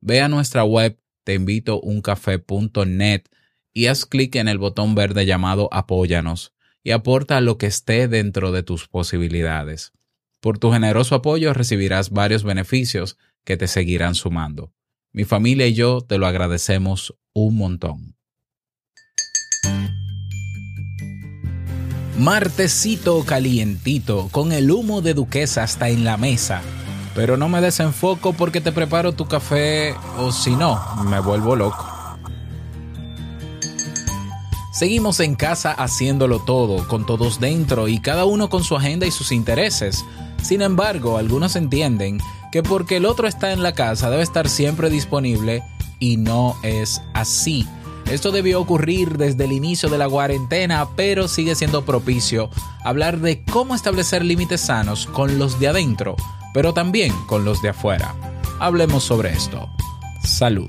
Ve a nuestra web teinvitouncafé.net y haz clic en el botón verde llamado Apóyanos y aporta lo que esté dentro de tus posibilidades. Por tu generoso apoyo recibirás varios beneficios que te seguirán sumando. Mi familia y yo te lo agradecemos un montón. Martecito calientito, con el humo de duquesa hasta en la mesa pero no me desenfoco porque te preparo tu café o si no, me vuelvo loco. Seguimos en casa haciéndolo todo, con todos dentro y cada uno con su agenda y sus intereses. Sin embargo, algunos entienden que porque el otro está en la casa debe estar siempre disponible y no es así. Esto debió ocurrir desde el inicio de la cuarentena, pero sigue siendo propicio hablar de cómo establecer límites sanos con los de adentro pero también con los de afuera. Hablemos sobre esto. Salud.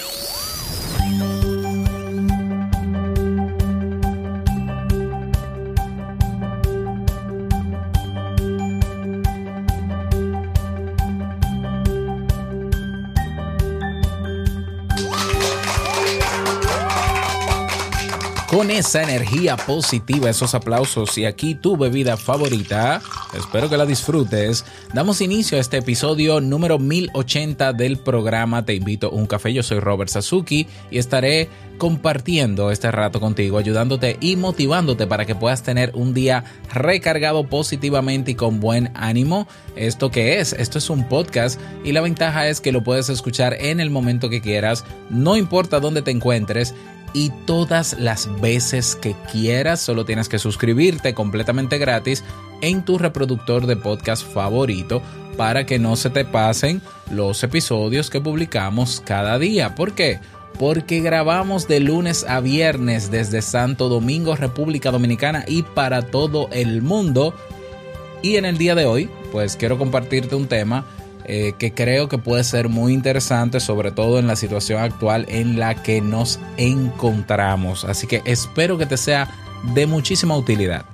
Esa energía positiva, esos aplausos y aquí tu bebida favorita, espero que la disfrutes, damos inicio a este episodio número 1080 del programa Te invito a un café, yo soy Robert Sasuki y estaré compartiendo este rato contigo, ayudándote y motivándote para que puedas tener un día recargado positivamente y con buen ánimo. ¿Esto qué es? Esto es un podcast y la ventaja es que lo puedes escuchar en el momento que quieras, no importa dónde te encuentres y todas las veces que quieras. Solo tienes que suscribirte completamente gratis en tu reproductor de podcast favorito para que no se te pasen los episodios que publicamos cada día. ¿Por qué? Porque grabamos de lunes a viernes desde Santo Domingo, República Dominicana y para todo el mundo. Y en el día de hoy, pues quiero compartirte un tema eh, que creo que puede ser muy interesante, sobre todo en la situación actual en la que nos encontramos. Así que espero que te sea de muchísima utilidad.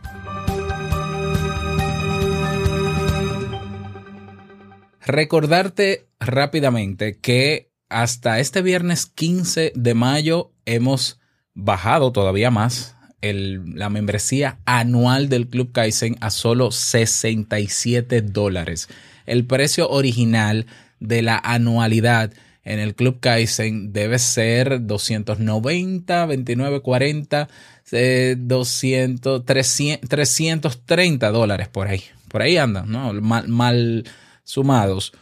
Recordarte rápidamente que hasta este viernes 15 de mayo hemos bajado todavía más la membresía anual del Club Kaizen a solo 67 dólares el precio original de la anualidad en el Club Kaizen debe ser 290, 29, 40, 200, 330 dólares por ahí. Por ahí andan, ¿no? Mal, mal sumados.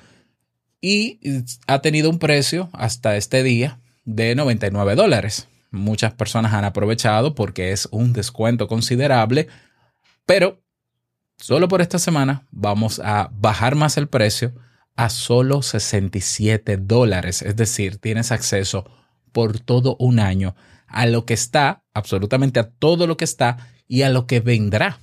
Y ha tenido un precio hasta este día de 99 dólares. Muchas personas han aprovechado porque es un descuento considerable, pero Solo por esta semana vamos a bajar más el precio a solo 67 dólares. Es decir, tienes acceso por todo un año a lo que está, absolutamente a todo lo que está y a lo que vendrá.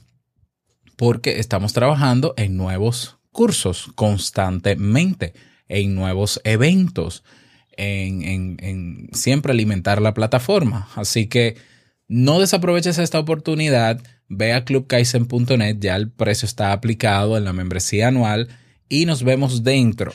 Porque estamos trabajando en nuevos cursos constantemente, en nuevos eventos, en, en siempre alimentar la plataforma. Así que no desaproveches esta oportunidad ve a clubkaizen.net, ya el precio está aplicado en la membresía anual y nos vemos dentro.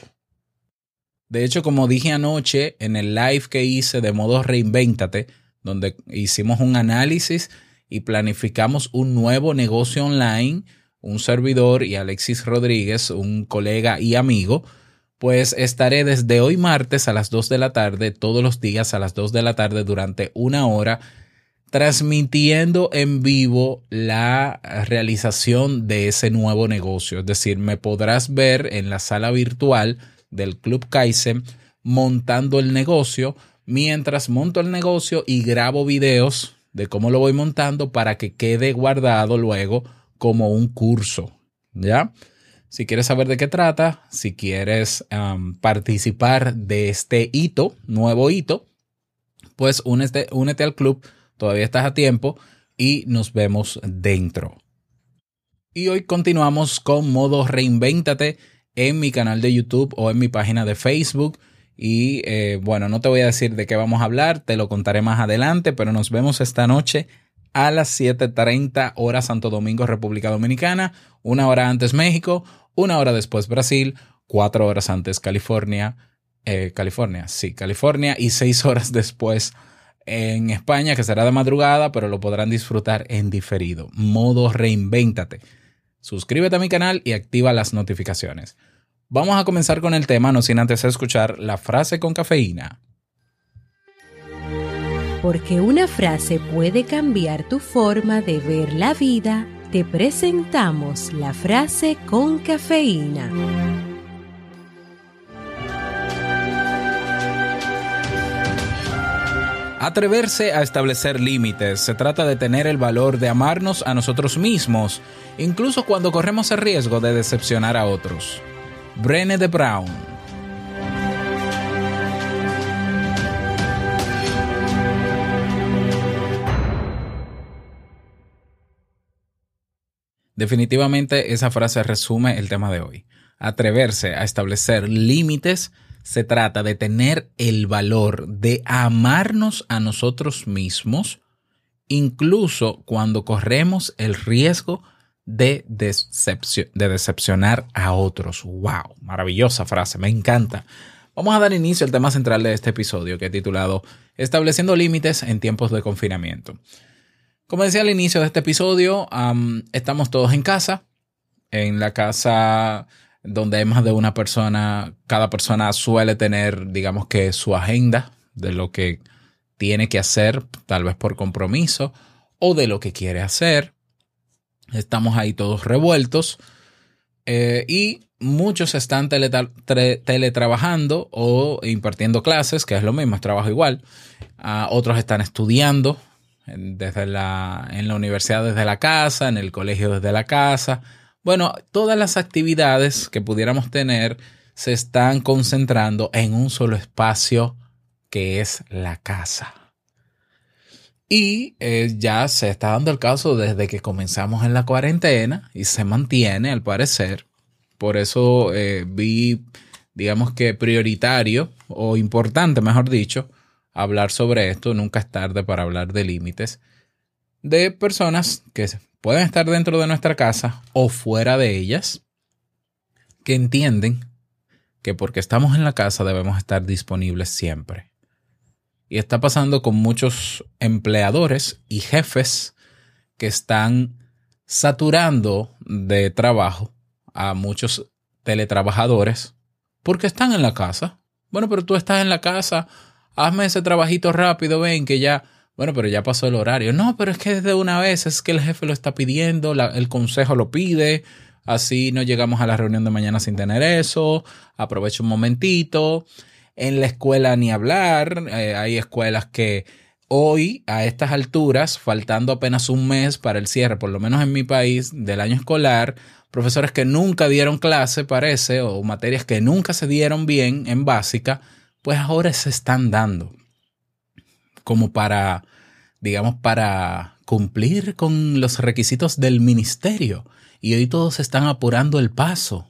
De hecho, como dije anoche en el live que hice de modo reinvéntate, donde hicimos un análisis y planificamos un nuevo negocio online, un servidor y Alexis Rodríguez, un colega y amigo, pues estaré desde hoy martes a las 2 de la tarde, todos los días a las 2 de la tarde durante una hora, transmitiendo en vivo la realización de ese nuevo negocio. Es decir, me podrás ver en la sala virtual del Club Kaizen montando el negocio mientras monto el negocio y grabo videos de cómo lo voy montando para que quede guardado luego como un curso. ¿Ya? Si quieres saber de qué trata, si quieres participar de este hito, nuevo hito, pues únete, únete al club, todavía estás a tiempo y nos vemos dentro. Y hoy continuamos con modo reinvéntate en mi canal de YouTube o en mi página de Facebook. Y eh, bueno, no te voy a decir de qué vamos a hablar, te lo contaré más adelante, pero nos vemos esta noche a las 7.30 hora Santo Domingo, República Dominicana, una hora antes México, una hora después Brasil, cuatro horas antes California, eh, California, sí, California, y seis horas después en España, que será de madrugada, pero lo podrán disfrutar en diferido. Modo reinvéntate. Suscríbete a mi canal y activa las notificaciones. Vamos a comenzar con el tema, no sin antes escuchar la frase con cafeína. Porque una frase puede cambiar tu forma de ver la vida, te presentamos la frase con cafeína. Atreverse a establecer límites se trata de tener el valor de amarnos a nosotros mismos, incluso cuando corremos el riesgo de decepcionar a otros. Brené de Brown Definitivamente esa frase resume el tema de hoy. Atreverse a establecer límites se trata de tener el valor de amarnos a nosotros mismos, incluso cuando corremos el riesgo de, de decepcionar a otros. ¡Wow! Maravillosa frase, me encanta. Vamos a dar inicio al tema central de este episodio que he titulado Estableciendo límites en tiempos de confinamiento. Como decía al inicio de este episodio, estamos todos en casa, en la casa donde hay más de una persona, cada persona suele tener, digamos que su agenda de lo que tiene que hacer, tal vez por compromiso, o de lo que quiere hacer. Estamos ahí todos revueltos eh, y muchos están teletrabajando o impartiendo clases, que es lo mismo, es trabajo igual. Ah, otros están estudiando desde la, en la universidad desde la casa, en el colegio desde la casa. Bueno, todas las actividades que pudiéramos tener se están concentrando en un solo espacio que es la casa. Y eh, ya se está dando el caso desde que comenzamos en la cuarentena y se mantiene al parecer. Por eso eh, vi, digamos que prioritario o importante, mejor dicho, hablar sobre esto, nunca es tarde para hablar de límites, de personas que pueden estar dentro de nuestra casa o fuera de ellas, que entienden que porque estamos en la casa debemos estar disponibles siempre. Y está pasando con muchos empleadores y jefes que están saturando de trabajo a muchos teletrabajadores porque están en la casa. Bueno, pero tú estás en la casa hazme ese trabajito rápido, ven que ya, bueno, pero ya pasó el horario. No, pero es que desde una vez es que el jefe lo está pidiendo, el consejo lo pide, así no llegamos a la reunión de mañana sin tener eso, aprovecho un momentito. En la escuela ni hablar, eh, hay escuelas que hoy, a estas alturas, faltando apenas un mes para el cierre, por lo menos en mi país, del año escolar, profesores que nunca dieron clase, parece, o materias que nunca se dieron bien en básica, pues ahora se están dando como para, digamos, para cumplir con los requisitos del ministerio. Y hoy todos están apurando el paso,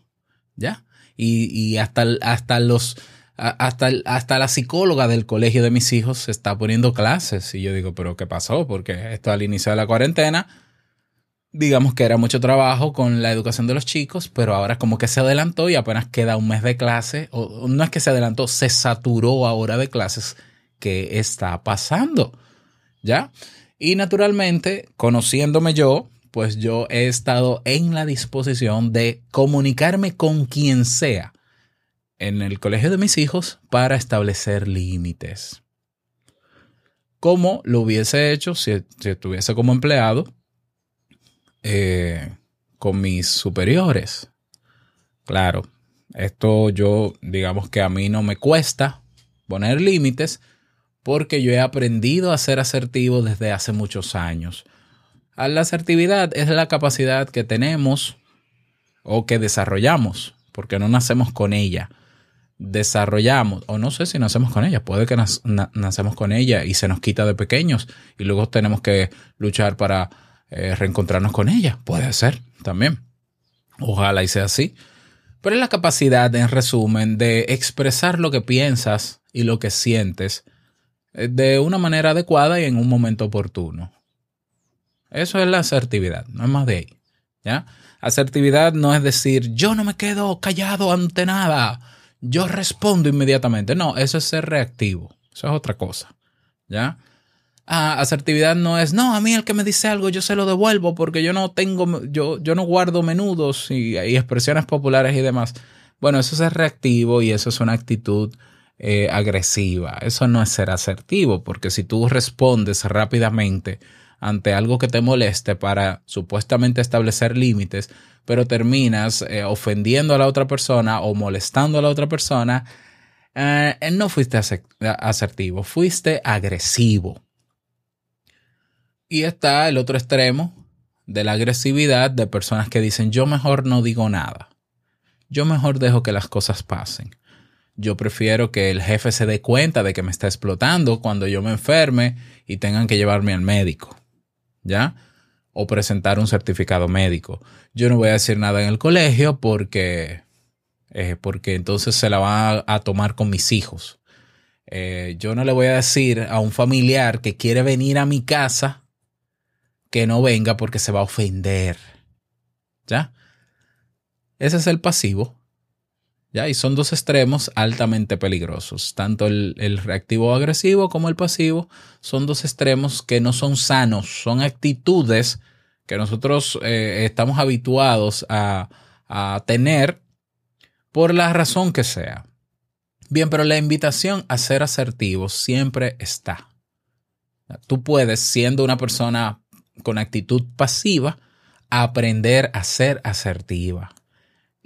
¿ya? Y, hasta, hasta los... Hasta, hasta la psicóloga del colegio de mis hijos está poniendo clases. Y yo digo, ¿pero qué pasó? Porque esto al inicio de la cuarentena digamos que era mucho trabajo con la educación de los chicos, pero ahora como que se adelantó y apenas queda un mes de clase, o no es que se adelantó, se saturó ahora de clases que está pasando, ¿ya? Y naturalmente, conociéndome yo, pues yo he estado en la disposición de comunicarme con quien sea en el colegio de mis hijos para establecer límites. Como lo hubiese hecho si, estuviese como empleado eh, con mis superiores. Claro, esto yo digamos que a mí no me cuesta poner límites porque yo he aprendido a ser asertivo desde hace muchos años. La asertividad es la capacidad que tenemos o que desarrollamos, porque no nacemos con ella. Desarrollamos, o no sé si nacemos con ella, puede que nacemos con ella y se nos quita de pequeños y luego tenemos que luchar para eh, reencontrarnos con ella. Puede ser también. Ojalá y sea así. Pero es la capacidad, en resumen, de expresar lo que piensas y lo que sientes de una manera adecuada y en un momento oportuno. Eso es la asertividad, no es más de ahí. ¿ya? Asertividad no es decir, yo no me quedo callado ante nada, yo respondo inmediatamente. No, eso es ser reactivo, eso es otra cosa. ¿ya? Ah, asertividad no es, no, a mí el que me dice algo yo se lo devuelvo porque yo no tengo, yo, yo no guardo menudos y, y expresiones populares y demás. Bueno, eso es reactivo y eso es una actitud eh, agresiva. Eso no es ser asertivo, porque si tú respondes rápidamente ante algo que te moleste para supuestamente establecer límites, pero terminas eh, ofendiendo a la otra persona o molestando a la otra persona, eh, no fuiste asertivo, fuiste agresivo. Y está el otro extremo de la agresividad de personas que dicen yo mejor no digo nada. Yo mejor dejo que las cosas pasen. Yo prefiero que el jefe se dé cuenta de que me está explotando cuando yo me enferme y tengan que llevarme al médico. ¿Ya? O presentar un certificado médico. Yo no voy a decir nada en el colegio porque, eh, porque entonces se la va a, tomar con mis hijos. Eh, yo no le voy a decir a un familiar que quiere venir a mi casa que no venga porque se va a ofender. ¿Ya? Ese es el pasivo. ¿Ya? Y son dos extremos altamente peligrosos. Tanto el, reactivo agresivo como el pasivo son dos extremos que no son sanos, son actitudes que nosotros eh, estamos habituados a, a tener por la razón que sea. Bien, pero la invitación a ser asertivo siempre está. Tú puedes, siendo una persona con actitud pasiva, aprender a ser asertiva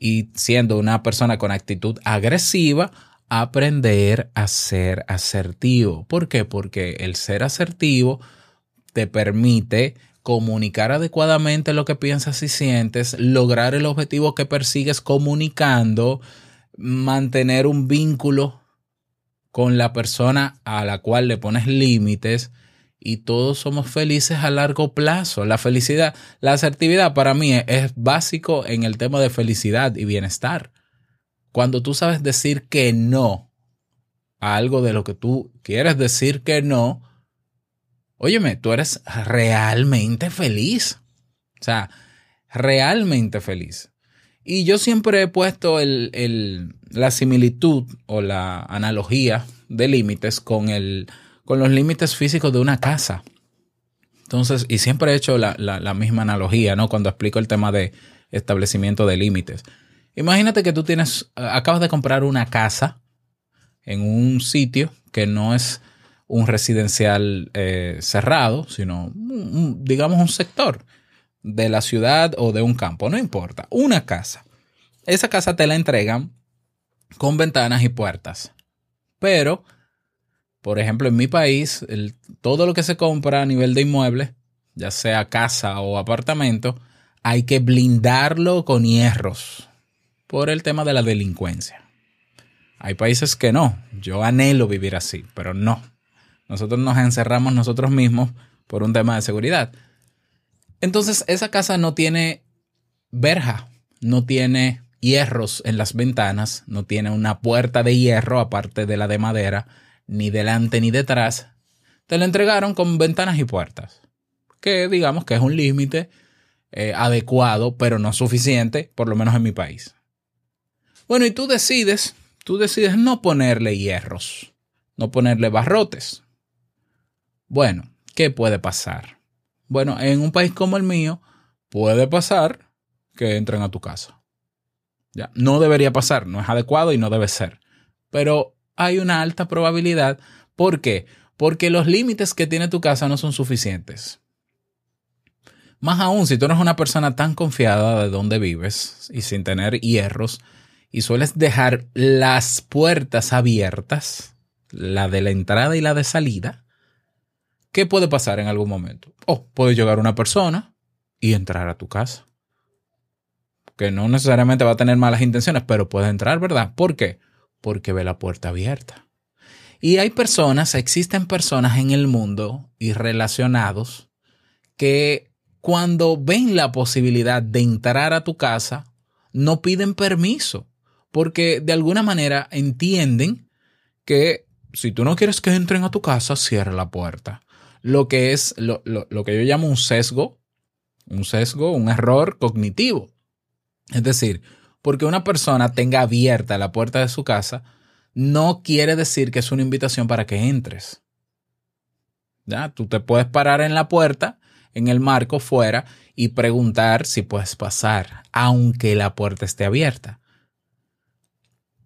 y siendo una persona con actitud agresiva, aprender a ser asertivo. ¿Por qué? Porque el ser asertivo te permite comunicar adecuadamente lo que piensas y sientes, lograr el objetivo que persigues comunicando, mantener un vínculo con la persona a la cual le pones límites y todos somos felices a largo plazo. La felicidad, la asertividad para mí es, básico en el tema de felicidad y bienestar. Cuando tú sabes decir que no a algo de lo que tú quieres decir que no, óyeme, tú eres realmente feliz. O sea, realmente feliz. Y yo siempre he puesto el, la similitud o la analogía de límites con el con los límites físicos de una casa. Entonces, y siempre he hecho la, misma analogía, ¿no? Cuando explico el tema de establecimiento de límites. Imagínate que tú tienes, acabas de comprar una casa en un sitio que no es un residencial eh, cerrado, sino digamos un sector de la ciudad o de un campo, no importa, una casa. Esa casa te la entregan con ventanas y puertas, pero por ejemplo, en mi país, todo lo que se compra a nivel de inmuebles, ya sea casa o apartamento, hay que blindarlo con hierros por el tema de la delincuencia. Hay países que no. Yo anhelo vivir así, pero no. Nosotros nos encerramos nosotros mismos por un tema de seguridad. Entonces, esa casa no tiene verja, no tiene hierros en las ventanas, no tiene una puerta de hierro aparte de la de madera ni delante ni detrás, te lo entregaron con ventanas y puertas, que digamos que es un límite eh, adecuado, pero no suficiente, por lo menos en mi país. Bueno, y tú decides, tú decides no ponerle hierros, no ponerle barrotes. Bueno, ¿qué puede pasar? Bueno, en un país como el mío, puede pasar que entren a tu casa. Ya, no debería pasar, no es adecuado y no debe ser. Pero hay una alta probabilidad. ¿Por qué? Porque los límites que tiene tu casa no son suficientes. Más aún, si tú eres una persona tan confiada de donde vives y sin tener hierros, y sueles dejar las puertas abiertas, la de la entrada y la de salida, ¿qué puede pasar en algún momento? Oh, puede llegar una persona y entrar a tu casa. Que no necesariamente va a tener malas intenciones, pero puede entrar, ¿verdad? ¿Por qué? Porque ve la puerta abierta. Y hay personas, existen personas en el mundo y relacionados que cuando ven la posibilidad de entrar a tu casa, no piden permiso, porque de alguna manera entienden que si tú no quieres que entren a tu casa, cierra la puerta. Lo que es lo, que yo llamo un sesgo, un sesgo, un error cognitivo. Es decir, porque una persona tenga abierta la puerta de su casa, no quiere decir que es una invitación para que entres. ¿Ya? Tú te puedes parar en la puerta en el marco fuera y preguntar si puedes pasar, aunque la puerta esté abierta.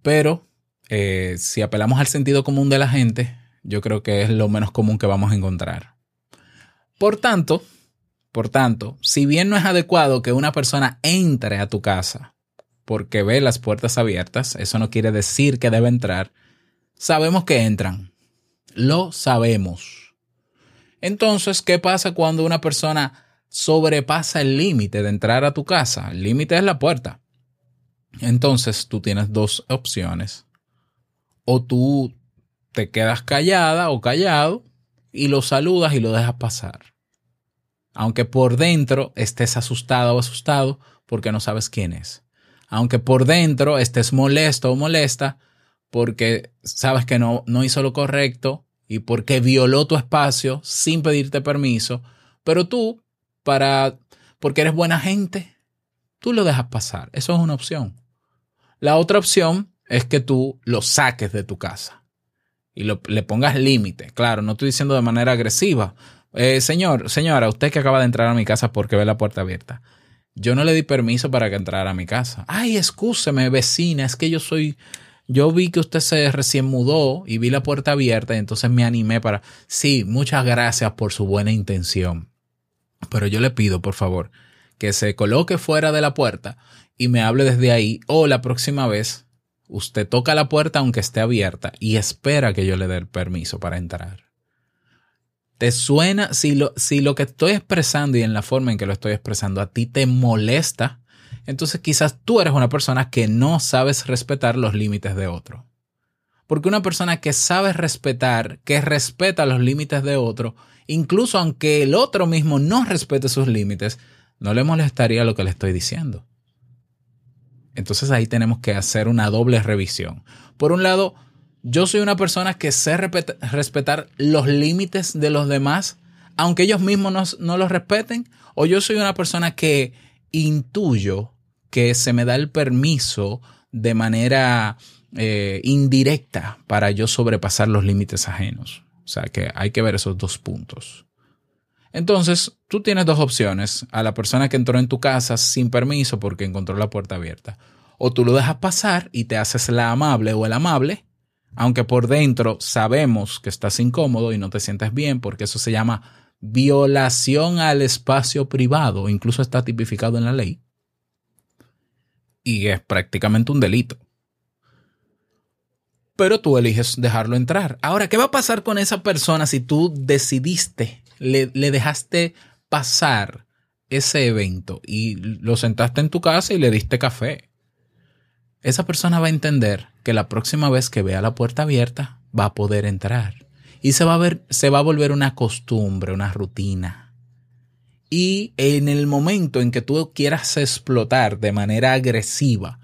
Pero eh, si apelamos al sentido común de la gente, yo creo que es lo menos común que vamos a encontrar. Por tanto, por tanto, si bien no es adecuado que una persona entre a tu casa porque ve las puertas abiertas, eso no quiere decir que debe entrar. Sabemos que entran. Lo sabemos. Entonces, ¿qué pasa cuando una persona sobrepasa el límite de entrar a tu casa? El límite es la puerta. Entonces, tú tienes dos opciones. O tú te quedas callada o callado y lo saludas y lo dejas pasar. Aunque por dentro estés asustado o asustado porque no sabes quién es. Aunque por dentro estés molesto o molesta porque sabes que no, no hizo lo correcto y porque violó tu espacio sin pedirte permiso, pero tú, para, porque eres buena gente, tú lo dejas pasar. Eso es una opción. La otra opción es que tú lo saques de tu casa y le pongas límite. Claro, no estoy diciendo de manera agresiva. Eh, señor, señora, usted que acaba de entrar a mi casa porque ve la puerta abierta. Yo no le di permiso para que entrara a mi casa. Ay, excúseme, vecina, es que yo soy yo vi que usted se recién mudó y vi la puerta abierta y entonces me animé para, sí, muchas gracias por su buena intención. Pero yo le pido, por favor, que se coloque fuera de la puerta y me hable desde ahí o la próxima vez usted toca la puerta aunque esté abierta y espera que yo le dé el permiso para entrar. ¿Te suena? Si lo, si lo que estoy expresando y en la forma en que lo estoy expresando a ti te molesta, entonces quizás tú eres una persona que no sabes respetar los límites de otro. Porque una persona que sabe respetar, que respeta los límites de otro, incluso aunque el otro mismo no respete sus límites, no le molestaría lo que le estoy diciendo. Entonces ahí tenemos que hacer una doble revisión. Por un lado, yo soy una persona que sé respetar los límites de los demás, aunque ellos mismos no, los respeten, o yo soy una persona que intuyo que se me da el permiso de manera eh, indirecta para yo sobrepasar los límites ajenos. O sea que hay que ver esos dos puntos. Entonces, tú tienes dos opciones. A la persona que entró en tu casa sin permiso porque encontró la puerta abierta. O tú lo dejas pasar y te haces la amable o el amable, aunque por dentro sabemos que estás incómodo y no te sientes bien porque eso se llama violación al espacio privado, incluso está tipificado en la ley y es prácticamente un delito. Pero tú eliges dejarlo entrar. Ahora, ¿qué va a pasar con esa persona si tú decidiste, le, dejaste pasar ese evento y lo sentaste en tu casa y le diste café? Esa persona va a entender que la próxima vez que vea la puerta abierta va a poder entrar. Y se va a, ver, se va a volver una costumbre, una rutina y en el momento en que tú quieras explotar de manera agresiva,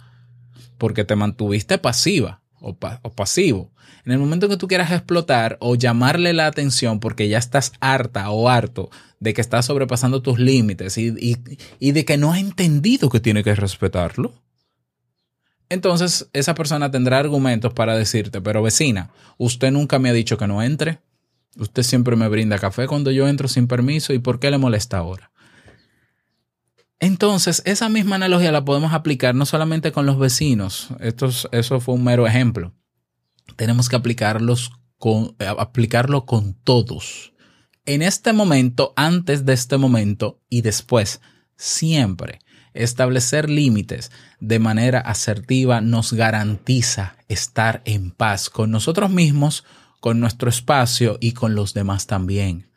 porque te mantuviste pasiva, o, pasivo. En el momento que tú quieras explotar o llamarle la atención porque ya estás harta o harto de que estás sobrepasando tus límites y, y, y de que no ha entendido que tiene que respetarlo, entonces esa persona tendrá argumentos para decirte, pero vecina, usted nunca me ha dicho que no entre. Usted siempre me brinda café cuando yo entro sin permiso y ¿por qué le molesta ahora? Entonces, esa misma analogía la podemos aplicar no solamente con los vecinos, Esto eso fue un mero ejemplo. Tenemos que aplicarlos con, aplicarlo con todos. En este momento, antes de este momento y después, siempre establecer límites de manera asertiva nos garantiza estar en paz con nosotros mismos, con nuestro espacio y con los demás también.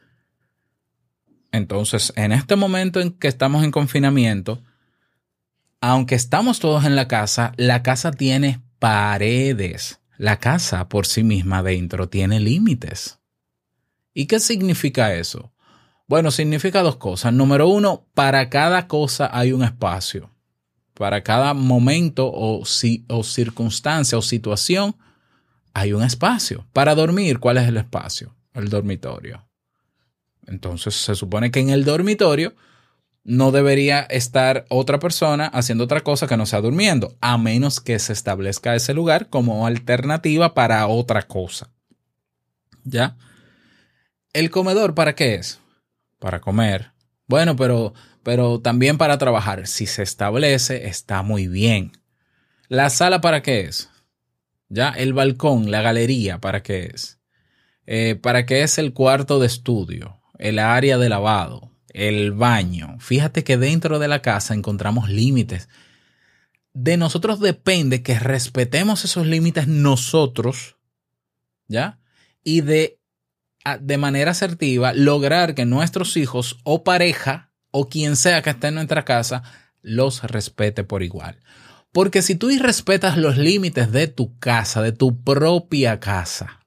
Entonces, en este momento en que estamos en confinamiento, aunque estamos todos en la casa, la casa tiene paredes. La casa por sí misma dentro tiene límites. ¿Y qué significa eso? Bueno, significa dos cosas. Número uno, para cada cosa hay un espacio. Para cada momento o, si, o circunstancia o situación hay un espacio. Para dormir, ¿cuál es el espacio? El dormitorio. Entonces se supone que en el dormitorio no debería estar otra persona haciendo otra cosa que no sea durmiendo, a menos que se establezca ese lugar como alternativa para otra cosa. ¿Ya? ¿El comedor para qué es? Para comer. Bueno, pero, pero también para trabajar. Si se establece, está muy bien. ¿La sala para qué es? ¿Ya? El balcón, la galería, ¿para qué es? Eh, ¿Para qué es el cuarto de estudio? El área de lavado, el baño. Fíjate que dentro de la casa encontramos límites. De nosotros depende que respetemos esos límites nosotros, ¿ya? Y de de manera asertiva lograr que nuestros hijos o pareja o quien sea que esté en nuestra casa los respete por igual. Porque si tú irrespetas los límites de tu casa, de tu propia casa,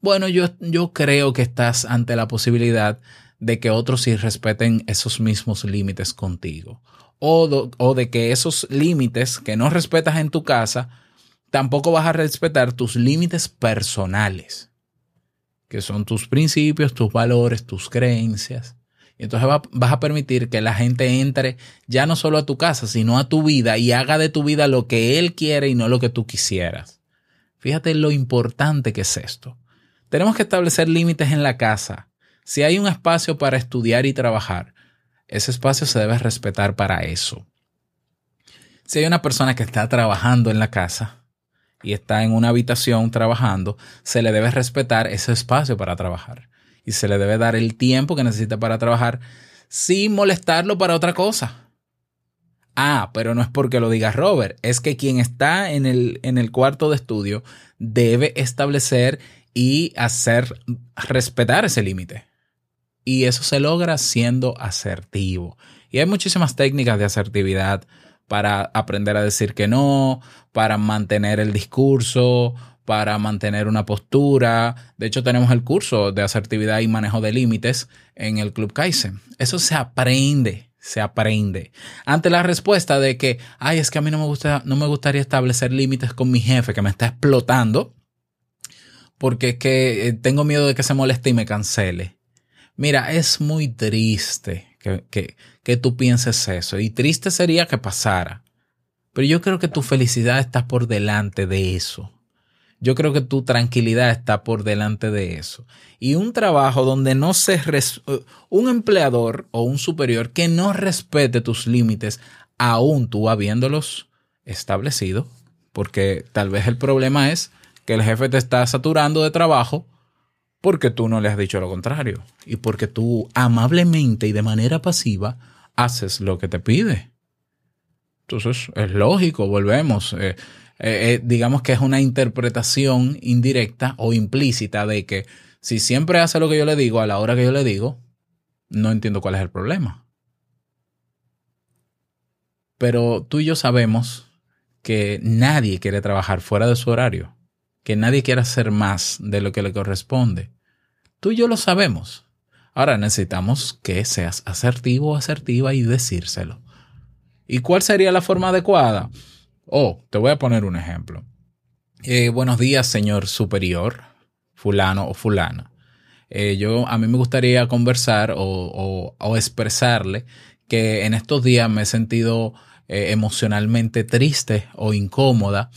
bueno, yo, yo creo que estás ante la posibilidad de que otros irrespeten esos mismos límites contigo. O, o de que esos límites que no respetas en tu casa, tampoco vas a respetar tus límites personales que son tus principios, tus valores, tus creencias. Y entonces vas a permitir que la gente entre ya no solo a tu casa, sino a tu vida y haga de tu vida lo que él quiere y no lo que tú quisieras. Fíjate lo importante que es esto. Tenemos que establecer límites en la casa. Si hay un espacio para estudiar y trabajar, ese espacio se debe respetar para eso. Si hay una persona que está trabajando en la casa, y está en una habitación trabajando, se le debe respetar ese espacio para trabajar y se le debe dar el tiempo que necesita para trabajar sin molestarlo para otra cosa. Ah, pero no es porque lo diga Robert, es que quien está en el, en el cuarto de estudio debe establecer y hacer respetar ese límite. Y eso se logra siendo asertivo. Y hay muchísimas técnicas de asertividad para aprender a decir que no, para mantener el discurso, para mantener una postura. De hecho, tenemos el curso de asertividad y manejo de límites en el Club Kaizen. Eso se aprende, se aprende. Ante la respuesta de que, ay, es que a mí no me gusta, no me gustaría establecer límites con mi jefe que me está explotando, porque es que eh, tengo miedo de que se moleste y me cancele. Mira, es muy triste que, que, tú pienses eso. Y triste sería que pasara. Pero yo creo que tu felicidad está por delante de eso. Yo creo que tu tranquilidad está por delante de eso. Y un trabajo donde no se... un empleador o un superior que no respete tus límites, aún tú habiéndolos establecido, porque tal vez el problema es que el jefe te está saturando de trabajo porque tú no le has dicho lo contrario y porque tú amablemente y de manera pasiva haces lo que te pide. Entonces es lógico, volvemos. Eh, eh, eh, digamos que es una interpretación indirecta o implícita de que si siempre hace lo que yo le digo a la hora que yo le digo, no entiendo cuál es el problema. Pero tú y yo sabemos que nadie quiere trabajar fuera de su horario que nadie quiera hacer más de lo que le corresponde. Tú y yo lo sabemos. Ahora necesitamos que seas asertivo o asertiva y decírselo. ¿Y cuál sería la forma adecuada? Oh, te voy a poner un ejemplo. Eh, buenos días, señor superior, fulano o fulana. Eh, yo a mí me gustaría conversar o, expresarle que en estos días me he sentido eh, emocionalmente triste o incómoda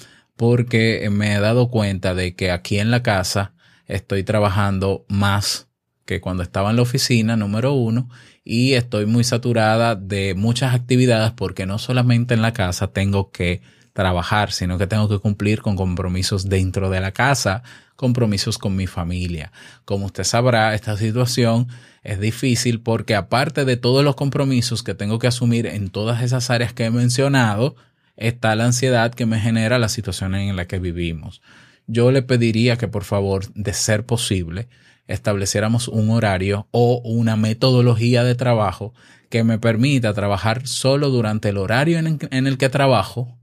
porque me he dado cuenta de que aquí en la casa estoy trabajando más que cuando estaba en la oficina, número uno, y estoy muy saturada de muchas actividades porque no solamente en la casa tengo que trabajar, sino que tengo que cumplir con compromisos dentro de la casa, compromisos con mi familia. Como usted sabrá, esta situación es difícil porque aparte de todos los compromisos que tengo que asumir en todas esas áreas que he mencionado, está la ansiedad que me genera la situación en la que vivimos. Yo le pediría que por favor, de ser posible, estableciéramos un horario o una metodología de trabajo que me permita trabajar solo durante el horario en el que trabajo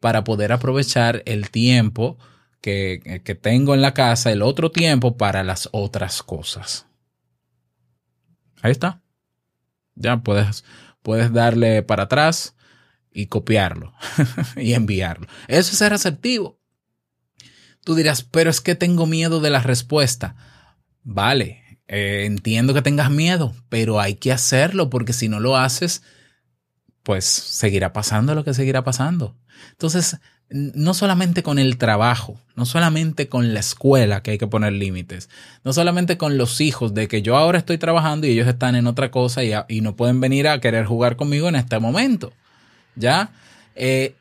para poder aprovechar el tiempo que, tengo en la casa, el otro tiempo para las otras cosas. Ahí está. Ya puedes, puedes darle para atrás y copiarlo y enviarlo. Eso es ser asertivo. Tú dirás, pero es que tengo miedo de la respuesta. Vale, eh, entiendo que tengas miedo, pero hay que hacerlo porque si no lo haces, pues seguirá pasando lo que seguirá pasando. Entonces, no solamente con el trabajo, no solamente con la escuela que hay que poner límites, no solamente con los hijos de que yo ahora estoy trabajando y ellos están en otra cosa y, y no pueden venir a querer jugar conmigo en este momento. ¿Ya? Eh,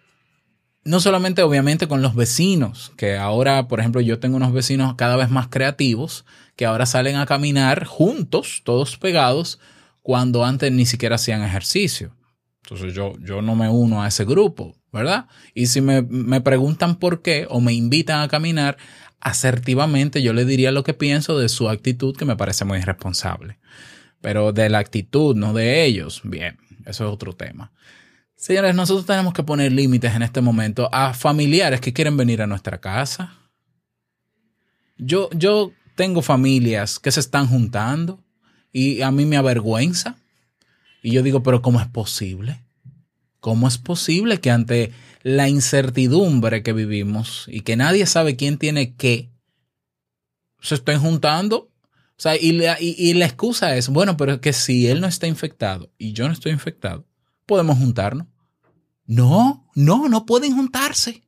no solamente obviamente con los vecinos, que ahora, por ejemplo, yo tengo unos vecinos cada vez más creativos que ahora salen a caminar juntos, todos pegados, cuando antes ni siquiera hacían ejercicio. Entonces yo, yo no me uno a ese grupo, ¿verdad? Y si me, me preguntan por qué o me invitan a caminar, asertivamente yo le diría lo que pienso de su actitud que me parece muy irresponsable. Pero de la actitud, no de ellos, bien, eso es otro tema. Señores, nosotros tenemos que poner límites en este momento a familiares que quieren venir a nuestra casa. Yo, yo tengo familias que se están juntando y a mí me avergüenza. Y yo digo, pero ¿cómo es posible? ¿Cómo es posible que ante la incertidumbre que vivimos y que nadie sabe quién tiene qué, se estén juntando? O sea, y la, y la excusa es, bueno, pero es que si él no está infectado y yo no estoy infectado, podemos juntarnos. No, no, no pueden juntarse.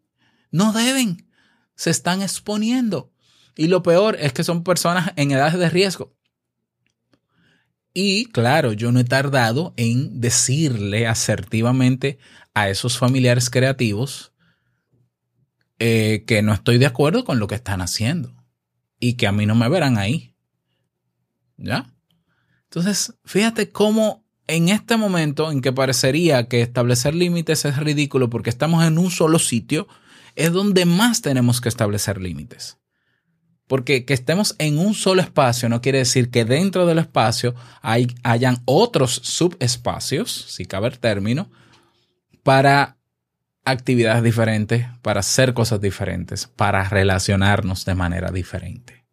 No deben. Se están exponiendo. Y lo peor es que son personas en edades de riesgo. Y claro, yo no he tardado en decirle asertivamente a esos familiares creativos eh, que no estoy de acuerdo con lo que están haciendo y que a mí no me verán ahí. ¿Ya? Entonces, fíjate cómo en este momento en que parecería que establecer límites es ridículo porque estamos en un solo sitio, es donde más tenemos que establecer límites. Porque que estemos en un solo espacio no quiere decir que dentro del espacio hay, hayan otros subespacios, si cabe el término, para actividades diferentes, para hacer cosas diferentes, para relacionarnos de manera diferente.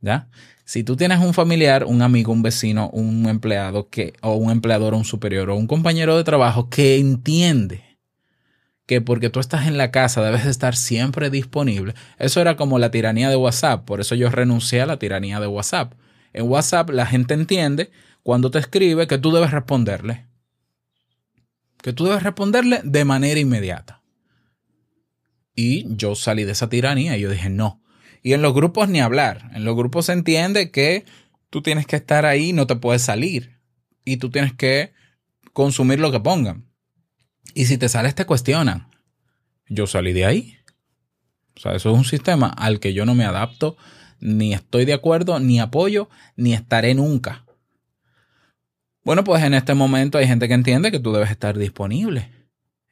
¿Ya? Si tú tienes un familiar, un amigo, un vecino, un empleado que, o un empleador o un superior o un compañero de trabajo que entiende que porque tú estás en la casa debes estar siempre disponible. Eso era como la tiranía de WhatsApp. Por eso yo renuncié a la tiranía de WhatsApp. En WhatsApp la gente entiende cuando te escribe que tú debes responderle. Que tú debes responderle de manera inmediata. Y yo salí de esa tiranía y yo dije, no, y en los grupos ni hablar. En los grupos se entiende que tú tienes que estar ahí, no te puedes salir. Y tú tienes que consumir lo que pongan. Y si te sales, te cuestionan. Yo salí de ahí. O sea, eso es un sistema al que yo no me adapto, ni estoy de acuerdo, ni apoyo, ni estaré nunca. Bueno, pues en este momento hay gente que entiende que tú debes estar disponible.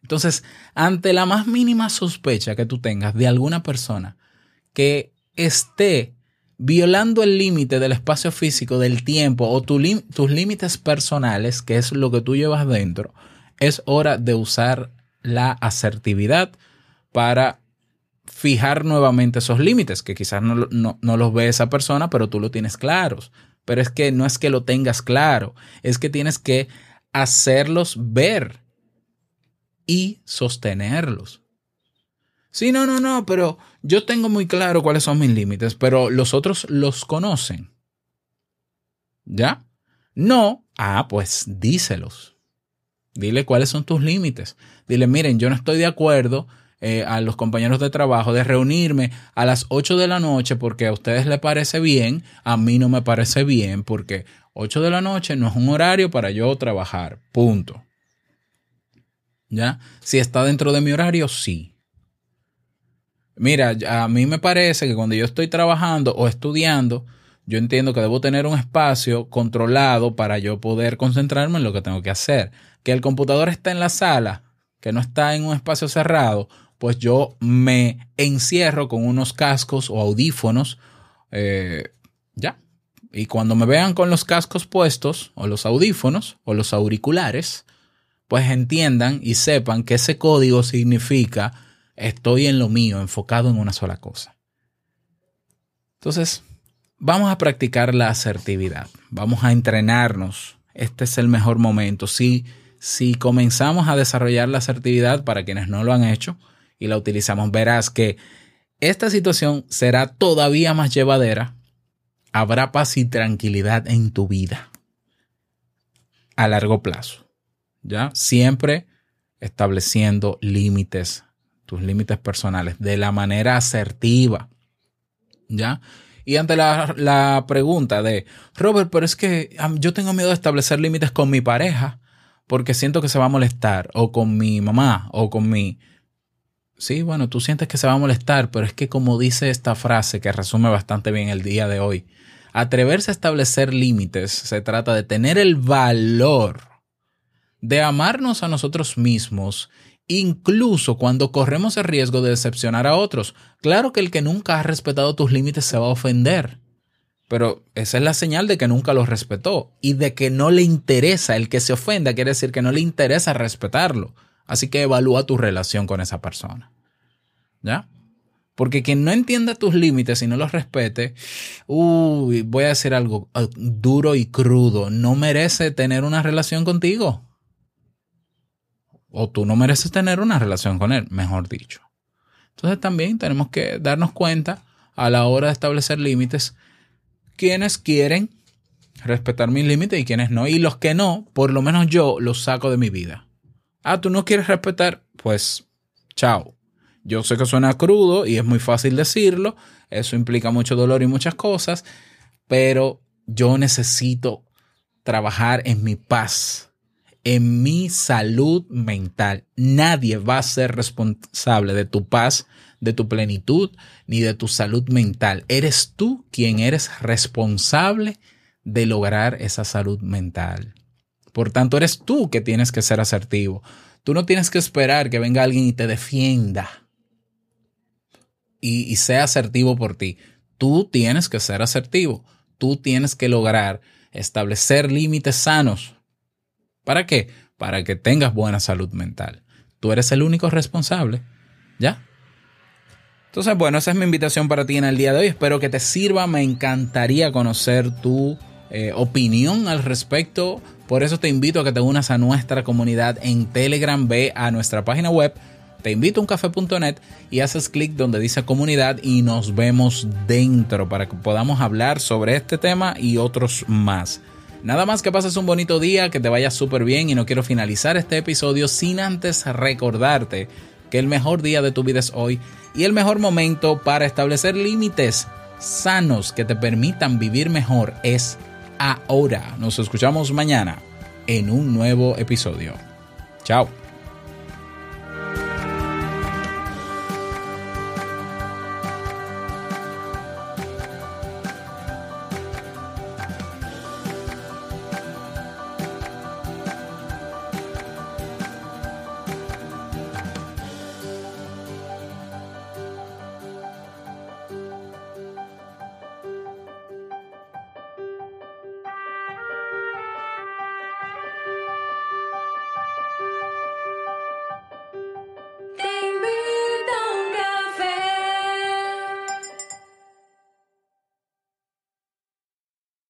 Entonces, ante la más mínima sospecha que tú tengas de alguna persona que esté violando el límite del espacio físico, del tiempo o tus límites personales, que es lo que tú llevas dentro, es hora de usar la asertividad para fijar nuevamente esos límites, que quizás no, no, los ve esa persona, pero tú lo tienes claros. Pero es que no es que lo tengas claro, es que tienes que hacerlos ver y sostenerlos. Sí, no, no, no, pero yo tengo muy claro cuáles son mis límites, pero los otros los conocen. ¿Ya? No. Ah, pues díselos. Dile cuáles son tus límites. Dile, miren, yo no estoy de acuerdo eh, a los compañeros de trabajo de reunirme a las 8 de la noche porque a ustedes les parece bien, a mí no me parece bien porque 8 de la noche no es un horario para yo trabajar. Punto. ¿Ya? Si está dentro de mi horario, sí. Mira, a mí me parece que cuando yo estoy trabajando o estudiando, yo entiendo que debo tener un espacio controlado para yo poder concentrarme en lo que tengo que hacer. Que el computador está en la sala, que no está en un espacio cerrado, pues yo me encierro con unos cascos o audífonos. Eh, ya. Y cuando me vean con los cascos puestos, o los audífonos, o los auriculares, pues entiendan y sepan que ese código significa estoy en lo mío, enfocado en una sola cosa. Entonces, vamos a practicar la asertividad, vamos a entrenarnos. Este es el mejor momento. Si, si comenzamos a desarrollar la asertividad para quienes no lo han hecho y la utilizamos, verás que esta situación será todavía más llevadera. Habrá paz y tranquilidad en tu vida a largo plazo. ¿Ya? Siempre estableciendo límites, tus límites personales, de la manera asertiva. ¿Ya? Y ante la, pregunta de, Robert, pero es que yo tengo miedo de establecer límites con mi pareja porque siento que se va a molestar, o con mi mamá, o con mi... Sí, bueno, tú sientes que se va a molestar, pero es que como dice esta frase que resume bastante bien el día de hoy, atreverse a establecer límites se trata de tener el valor de amarnos a nosotros mismos incluso cuando corremos el riesgo de decepcionar a otros. Claro que el que nunca ha respetado tus límites se va a ofender, pero esa es la señal de que nunca los respetó y de que no le interesa. El que se ofenda quiere decir que no le interesa respetarlo. Así que evalúa tu relación con esa persona. ¿Ya? Porque quien no entienda tus límites y no los respete, uy, voy a decir algo uh, duro y crudo, no merece tener una relación contigo o tú no mereces tener una relación con él, mejor dicho. Entonces también tenemos que darnos cuenta a la hora de establecer límites quienes quieren respetar mis límites y quienes no. Y los que no, por lo menos yo los saco de mi vida. Ah, tú no quieres respetar, pues chao. Yo sé que suena crudo y es muy fácil decirlo, eso implica mucho dolor y muchas cosas, pero yo necesito trabajar en mi paz en mi salud mental. Nadie va a ser responsable de tu paz, de tu plenitud, ni de tu salud mental. Eres tú quien eres responsable de lograr esa salud mental. Por tanto, eres tú que tienes que ser asertivo. Tú no tienes que esperar que venga alguien y te defienda y, y sea asertivo por ti. Tú tienes que ser asertivo. Tú tienes que lograr establecer límites sanos ¿Para qué? Para que tengas buena salud mental. Tú eres el único responsable. ¿Ya? Entonces, bueno, esa es mi invitación para ti en el día de hoy. Espero que te sirva. Me encantaría conocer tu eh, opinión al respecto. Por eso te invito a que te unas a nuestra comunidad en Telegram. Ve a nuestra página web. Te invito a uncafe.net y haces clic donde dice comunidad y nos vemos dentro para que podamos hablar sobre este tema y otros más. Nada más que pases un bonito día, que te vaya súper bien y no quiero finalizar este episodio sin antes recordarte que el mejor día de tu vida es hoy y el mejor momento para establecer límites sanos que te permitan vivir mejor es ahora. Nos escuchamos mañana en un nuevo episodio. Chao.